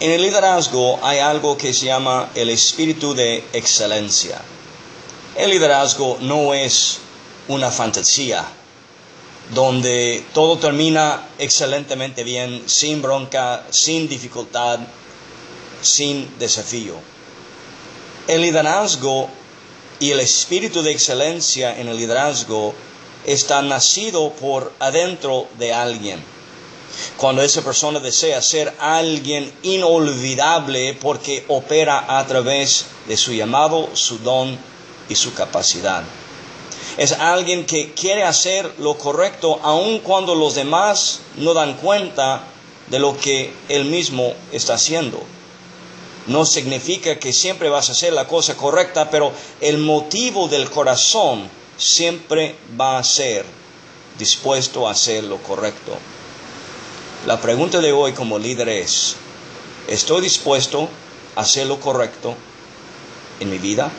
En el liderazgo hay algo que se llama el espíritu de excelencia. El liderazgo no es una fantasía donde todo termina excelentemente bien, sin bronca, sin dificultad, sin desafío. El liderazgo y el espíritu de excelencia en el liderazgo está nacido por adentro de alguien. Cuando esa persona desea ser alguien inolvidable porque opera a través de su llamado, su don y su capacidad. Es alguien que quiere hacer lo correcto aun cuando los demás no dan cuenta de lo que él mismo está haciendo. No significa que siempre vas a hacer la cosa correcta, pero el motivo del corazón siempre va a ser dispuesto a hacer lo correcto. La pregunta de hoy como líder es, ¿estoy dispuesto a hacer lo correcto en mi vida?